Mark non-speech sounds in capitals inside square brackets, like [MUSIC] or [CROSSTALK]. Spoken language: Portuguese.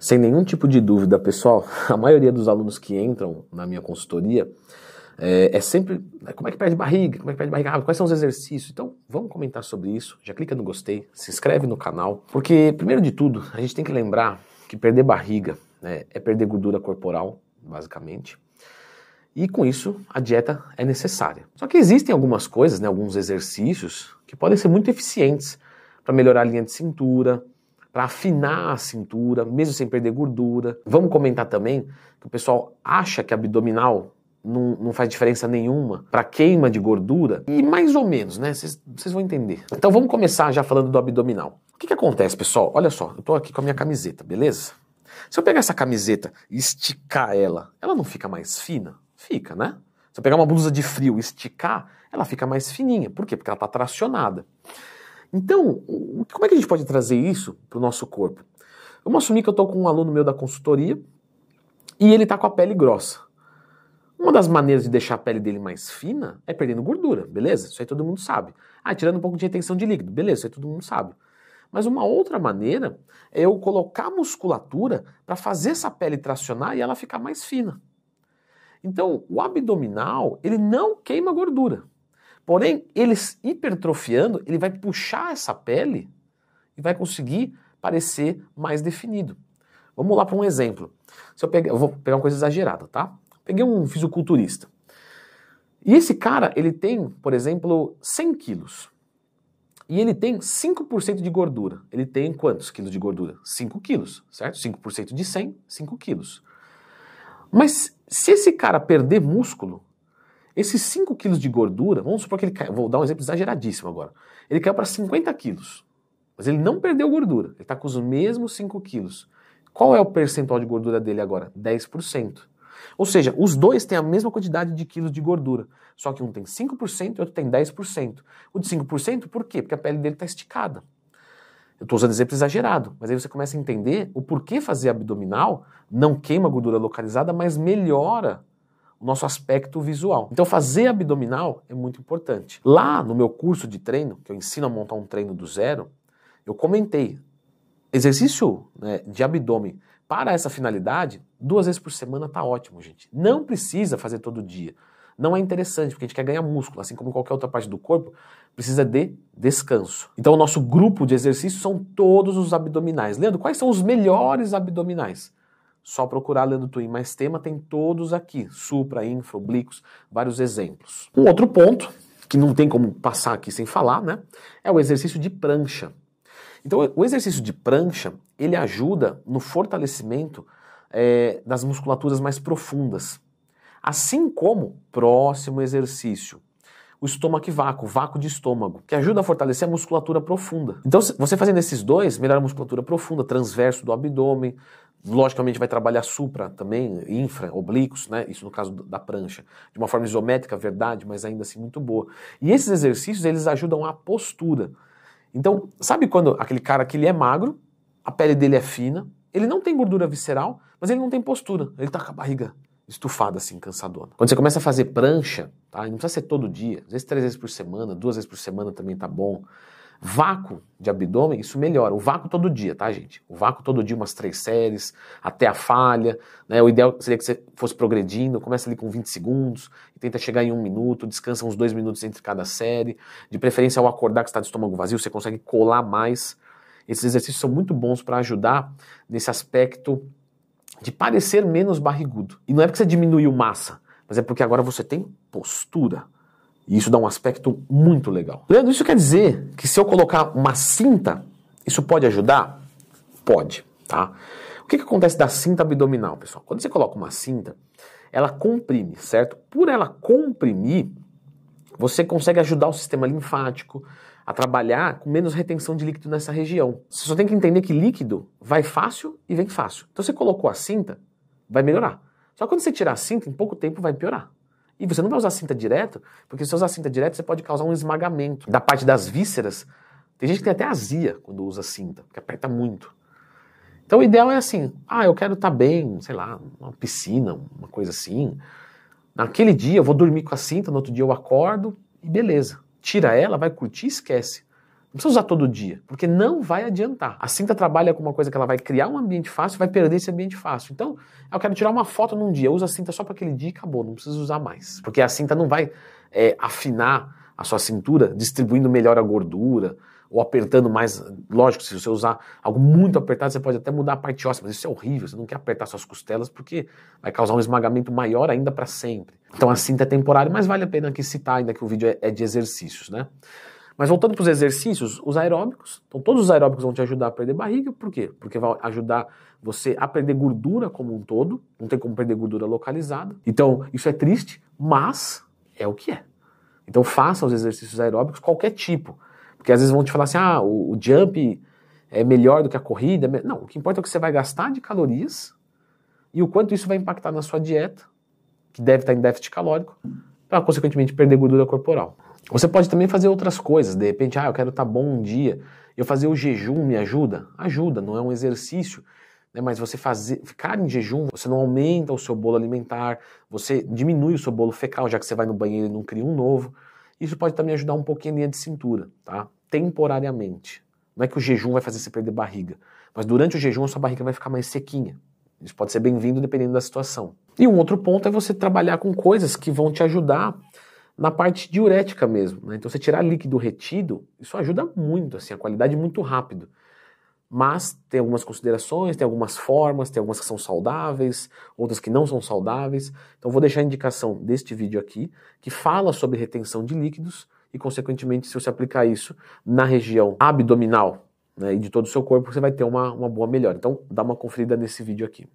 Sem nenhum tipo de dúvida, pessoal, [LAUGHS] a maioria dos alunos que entram na minha consultoria é, é, sempre né, como é que perde barriga, como é que perde barriga, ah, quais são os exercícios. Então, vamos comentar sobre isso. Já clica no gostei, se inscreve no canal, porque primeiro de tudo, a gente tem que lembrar que perder barriga né, é perder gordura corporal, basicamente. E com isso, a dieta é necessária. Só que existem algumas coisas, né, alguns exercícios que podem ser muito eficientes para melhorar a linha de cintura, para afinar a cintura, mesmo sem perder gordura. Vamos comentar também que o pessoal acha que abdominal não, não faz diferença nenhuma para queima de gordura, e mais ou menos, né? Vocês vão entender. Então vamos começar já falando do abdominal. O que, que acontece, pessoal? Olha só, eu estou aqui com a minha camiseta, beleza? Se eu pegar essa camiseta e esticar ela, ela não fica mais fina? Fica, né? Se eu pegar uma blusa de frio e esticar, ela fica mais fininha. Por quê? Porque ela está tracionada. Então, como é que a gente pode trazer isso para o nosso corpo? Vamos assumir que eu estou com um aluno meu da consultoria e ele está com a pele grossa. Uma das maneiras de deixar a pele dele mais fina é perdendo gordura, beleza? Isso aí todo mundo sabe. Ah, tirando um pouco de retenção de líquido, beleza? Isso aí todo mundo sabe. Mas uma outra maneira é eu colocar musculatura para fazer essa pele tracionar e ela ficar mais fina. Então, o abdominal, ele não queima gordura. Porém, ele hipertrofiando, ele vai puxar essa pele e vai conseguir parecer mais definido. Vamos lá para um exemplo. Se eu, pegar, eu vou pegar uma coisa exagerada, tá? Peguei um fisiculturista. E esse cara, ele tem, por exemplo, 100 quilos. E ele tem 5% de gordura. Ele tem quantos quilos de gordura? 5 quilos, certo? 5% de 100, 5 quilos. Mas se esse cara perder músculo, esses 5 quilos de gordura, vamos supor que ele caiu, vou dar um exemplo exageradíssimo agora. Ele caiu para 50 quilos, mas ele não perdeu gordura, ele está com os mesmos 5 quilos. Qual é o percentual de gordura dele agora? 10%. Ou seja, os dois têm a mesma quantidade de quilos de gordura, só que um tem 5% e outro tem 10%. O de 5% por quê? Porque a pele dele está esticada. Eu estou usando exemplo exagerado, mas aí você começa a entender o porquê fazer abdominal não queima gordura localizada, mas melhora o nosso aspecto visual. Então fazer abdominal é muito importante. Lá no meu curso de treino, que eu ensino a montar um treino do zero, eu comentei, exercício né, de abdômen para essa finalidade, duas vezes por semana tá ótimo, gente. Não precisa fazer todo dia. Não é interessante, porque a gente quer ganhar músculo, assim como qualquer outra parte do corpo, precisa de descanso. Então o nosso grupo de exercícios são todos os abdominais. Leandro, quais são os melhores abdominais? Só procurar Leandro Twin mais tema, tem todos aqui, supra, infra, oblíquos, vários exemplos. Um outro ponto, que não tem como passar aqui sem falar, né, é o exercício de prancha. Então o exercício de prancha, ele ajuda no fortalecimento é, das musculaturas mais profundas. Assim como, próximo exercício, o estômago vácuo, vácuo de estômago, que ajuda a fortalecer a musculatura profunda. Então, você fazendo esses dois, melhora a musculatura profunda, transverso do abdômen, logicamente vai trabalhar supra também, infra, oblíquos, né? Isso no caso da prancha, de uma forma isométrica, verdade, mas ainda assim muito boa. E esses exercícios, eles ajudam a postura. Então, sabe quando aquele cara que ele é magro, a pele dele é fina, ele não tem gordura visceral, mas ele não tem postura, ele tá com a barriga estufada assim, cansadona. Quando você começa a fazer prancha, tá? Não precisa ser todo dia, às vezes três vezes por semana, duas vezes por semana também tá bom. Vácuo de abdômen, isso melhora. O vácuo todo dia, tá, gente? O vácuo todo dia, umas três séries, até a falha. Né? O ideal seria que você fosse progredindo, começa ali com 20 segundos, tenta chegar em um minuto, descansa uns dois minutos entre cada série. De preferência, ao acordar que está de estômago vazio, você consegue colar mais. Esses exercícios são muito bons para ajudar nesse aspecto de parecer menos barrigudo. E não é porque você diminuiu massa, mas é porque agora você tem postura. E isso dá um aspecto muito legal. Leandro, isso quer dizer que se eu colocar uma cinta, isso pode ajudar? Pode, tá? O que, que acontece da cinta abdominal, pessoal? Quando você coloca uma cinta, ela comprime, certo? Por ela comprimir, você consegue ajudar o sistema linfático a trabalhar com menos retenção de líquido nessa região. Você só tem que entender que líquido vai fácil e vem fácil. Então você colocou a cinta, vai melhorar. Só quando você tirar a cinta, em pouco tempo vai piorar. E você não vai usar cinta direto, porque se você usar cinta direto, você pode causar um esmagamento da parte das vísceras. Tem gente que tem até azia quando usa cinta, porque aperta muito. Então o ideal é assim, ah, eu quero estar tá bem, sei lá, uma piscina, uma coisa assim. Naquele dia eu vou dormir com a cinta, no outro dia eu acordo e beleza. Tira ela, vai curtir e esquece. Não precisa usar todo dia, porque não vai adiantar. A cinta trabalha com uma coisa que ela vai criar um ambiente fácil, vai perder esse ambiente fácil. Então, eu quero tirar uma foto num dia, usa a cinta só para aquele dia e acabou, não precisa usar mais. Porque a cinta não vai é, afinar a sua cintura, distribuindo melhor a gordura, ou apertando mais. Lógico, se você usar algo muito apertado, você pode até mudar a parte óssea, mas isso é horrível. Você não quer apertar suas costelas porque vai causar um esmagamento maior ainda para sempre. Então a cinta é temporária, mas vale a pena aqui citar, ainda que o vídeo é, é de exercícios, né? Mas voltando para os exercícios, os aeróbicos, então todos os aeróbicos vão te ajudar a perder barriga, por quê? Porque vai ajudar você a perder gordura como um todo, não tem como perder gordura localizada. Então, isso é triste, mas é o que é. Então, faça os exercícios aeróbicos, qualquer tipo. Porque às vezes vão te falar assim: ah, o, o jump é melhor do que a corrida. Não, o que importa é o que você vai gastar de calorias e o quanto isso vai impactar na sua dieta, que deve estar em déficit calórico, para consequentemente perder gordura corporal. Você pode também fazer outras coisas, de repente, ah, eu quero estar tá bom um dia, eu fazer o jejum me ajuda? Ajuda, não é um exercício, né, mas você fazer, ficar em jejum, você não aumenta o seu bolo alimentar, você diminui o seu bolo fecal, já que você vai no banheiro e não cria um novo. Isso pode também ajudar um pouquinho a linha de cintura, tá? Temporariamente. Não é que o jejum vai fazer você perder barriga, mas durante o jejum a sua barriga vai ficar mais sequinha. Isso pode ser bem-vindo dependendo da situação. E um outro ponto é você trabalhar com coisas que vão te ajudar na parte diurética mesmo. Né? Então, você tirar líquido retido, isso ajuda muito, assim, a qualidade muito rápido. Mas tem algumas considerações, tem algumas formas, tem algumas que são saudáveis, outras que não são saudáveis. Então, vou deixar a indicação deste vídeo aqui, que fala sobre retenção de líquidos e, consequentemente, se você aplicar isso na região abdominal né, e de todo o seu corpo, você vai ter uma, uma boa melhora. Então, dá uma conferida nesse vídeo aqui.